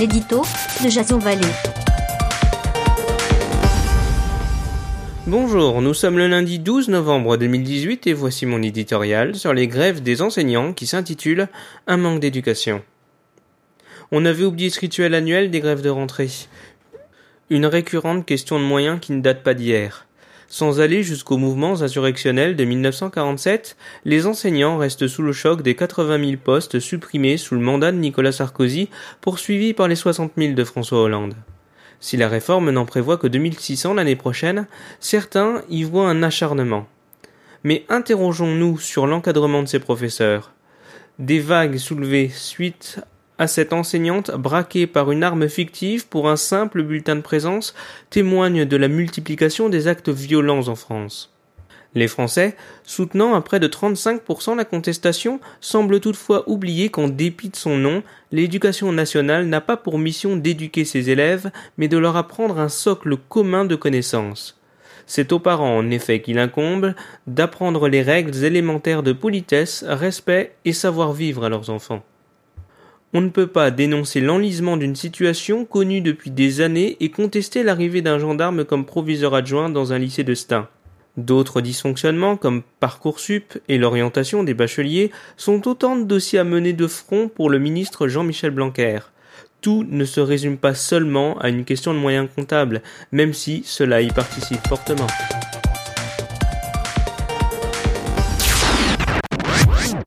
l'édito de Jason. Bonjour, nous sommes le lundi 12 novembre 2018 et voici mon éditorial sur les grèves des enseignants qui s'intitule Un manque d'éducation. On avait oublié ce rituel annuel des grèves de rentrée. Une récurrente question de moyens qui ne date pas d'hier. Sans aller jusqu'aux mouvements insurrectionnels de 1947, les enseignants restent sous le choc des 80 000 postes supprimés sous le mandat de Nicolas Sarkozy, poursuivis par les 60 000 de François Hollande. Si la réforme n'en prévoit que 2600 l'année prochaine, certains y voient un acharnement. Mais interrogeons-nous sur l'encadrement de ces professeurs. Des vagues soulevées suite à cette enseignante braquée par une arme fictive pour un simple bulletin de présence témoignent de la multiplication des actes violents en France. Les Français, soutenant à près de 35% la contestation, semblent toutefois oublier qu'en dépit de son nom, l'éducation nationale n'a pas pour mission d'éduquer ses élèves, mais de leur apprendre un socle commun de connaissances. C'est aux parents en effet qu'il incombe d'apprendre les règles élémentaires de politesse, respect et savoir-vivre à leurs enfants. On ne peut pas dénoncer l'enlisement d'une situation connue depuis des années et contester l'arrivée d'un gendarme comme proviseur adjoint dans un lycée de Stein. D'autres dysfonctionnements, comme Parcoursup et l'orientation des bacheliers, sont autant de dossiers à mener de front pour le ministre Jean-Michel Blanquer. Tout ne se résume pas seulement à une question de moyens comptables, même si cela y participe fortement.